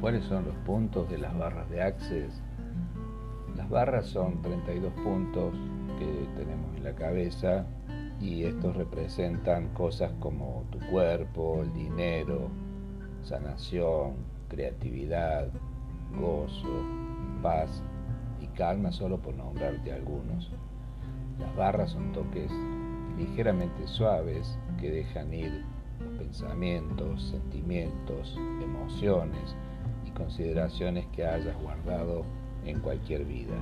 ¿Cuáles son los puntos de las barras de Access? Las barras son 32 puntos que tenemos en la cabeza y estos representan cosas como tu cuerpo, el dinero, sanación, creatividad, gozo, paz y calma, solo por nombrarte algunos. Las barras son toques ligeramente suaves que dejan ir los pensamientos, sentimientos, emociones consideraciones que hayas guardado en cualquier vida.